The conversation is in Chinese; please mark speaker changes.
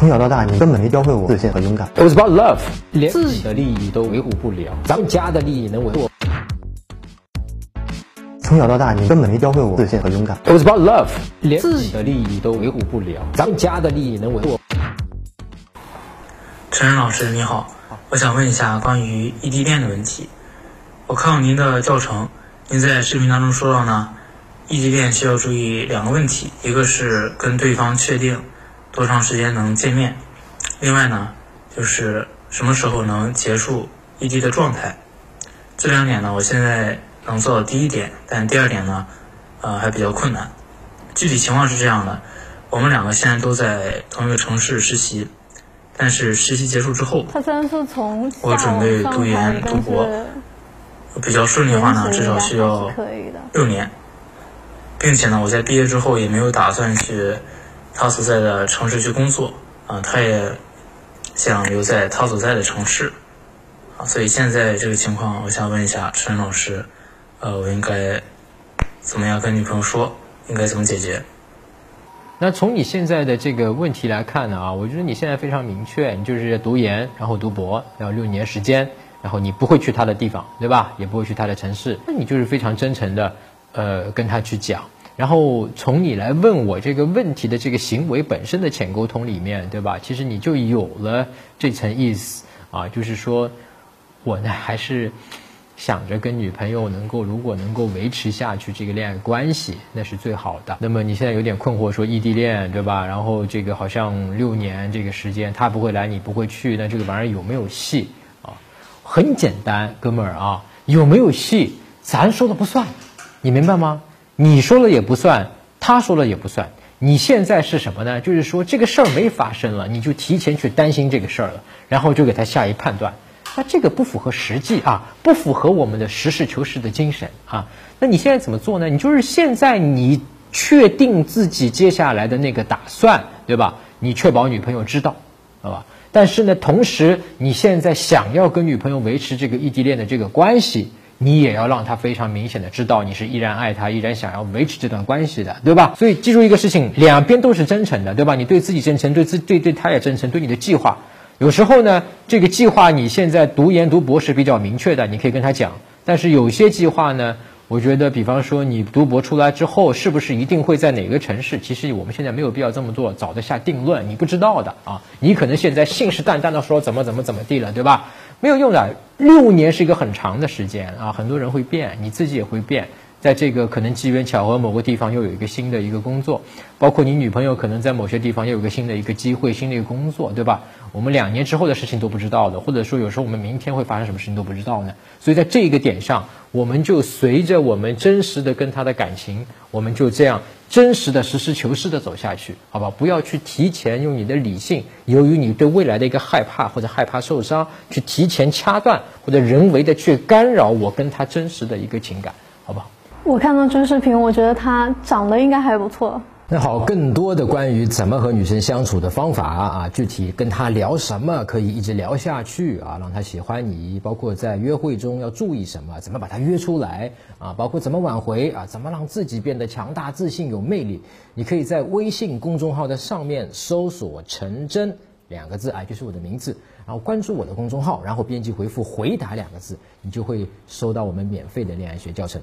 Speaker 1: 从小到大，你根本没教会我自信和勇敢。
Speaker 2: It was about love，连自己的利益都维护不了，咱们家的利益能维护？
Speaker 1: 从小到大，你根本没教会我自信和勇敢。
Speaker 2: It was about love，连自己的利益都维护不了，咱们家的利益能维护？
Speaker 3: 陈晨老师你好，我想问一下关于异地恋的问题。我看过您的教程，您在视频当中说到呢，异地恋需要注意两个问题，一个是跟对方确定多长时间能见面，另外呢就是什么时候能结束异地的状态。这两点呢，我现在能做到第一点，但第二点呢，呃还比较困难。具体情况是这样的，我们两个现在都在同一个城市实习。但是实习结束之后，
Speaker 4: 他虽然说从
Speaker 3: 我准备读研读博，比较顺利的话呢，至少需要六年，并且呢，我在毕业之后也没有打算去他所在的城市去工作啊，他也想留在他所在的城市啊，所以现在这个情况，我想问一下陈老师，呃，我应该怎么样跟女朋友说？应该怎么解决？
Speaker 2: 那从你现在的这个问题来看呢啊，我觉得你现在非常明确，你就是读研，然后读博，要六年时间，然后你不会去他的地方，对吧？也不会去他的城市，那你就是非常真诚的，呃，跟他去讲。然后从你来问我这个问题的这个行为本身的浅沟通里面，对吧？其实你就有了这层意思啊，就是说我呢还是。想着跟女朋友能够，如果能够维持下去这个恋爱关系，那是最好的。那么你现在有点困惑，说异地恋对吧？然后这个好像六年这个时间，他不会来，你不会去，那这个玩意儿有没有戏啊？很简单，哥们儿啊，有没有戏，咱说了不算，你明白吗？你说了也不算，他说了也不算。你现在是什么呢？就是说这个事儿没发生了，你就提前去担心这个事儿了，然后就给他下一判断。那这个不符合实际啊，不符合我们的实事求是的精神啊。那你现在怎么做呢？你就是现在你确定自己接下来的那个打算，对吧？你确保女朋友知道，好吧？但是呢，同时你现在想要跟女朋友维持这个异地恋的这个关系，你也要让他非常明显的知道你是依然爱他，依然想要维持这段关系的，对吧？所以记住一个事情，两边都是真诚的，对吧？你对自己真诚，对自对对他也真诚，对你的计划。有时候呢，这个计划你现在读研读博士比较明确的，你可以跟他讲。但是有些计划呢，我觉得，比方说你读博出来之后，是不是一定会在哪个城市？其实我们现在没有必要这么做，早的下定论，你不知道的啊。你可能现在信誓旦旦的说怎么怎么怎么地了，对吧？没有用的。六年是一个很长的时间啊，很多人会变，你自己也会变。在这个可能机缘巧合某个地方又有一个新的一个工作，包括你女朋友可能在某些地方又有个新的一个机会、新的一个工作，对吧？我们两年之后的事情都不知道的，或者说有时候我们明天会发生什么事情都不知道呢。所以在这一个点上，我们就随着我们真实的跟他的感情，我们就这样真实的实事求是的走下去，好吧？不要去提前用你的理性，由于你对未来的一个害怕或者害怕受伤，去提前掐断或者人为的去干扰我跟他真实的一个情感，
Speaker 4: 我看到真视频，我觉得他长得应该还不错。
Speaker 2: 那好，更多的关于怎么和女生相处的方法啊，具体跟她聊什么可以一直聊下去啊，让她喜欢你，包括在约会中要注意什么，怎么把她约出来啊，包括怎么挽回啊，怎么让自己变得强大、自信、有魅力，你可以在微信公众号的上面搜索“陈真”两个字啊，就是我的名字，然后关注我的公众号，然后编辑回复“回答”两个字，你就会收到我们免费的恋爱学教程。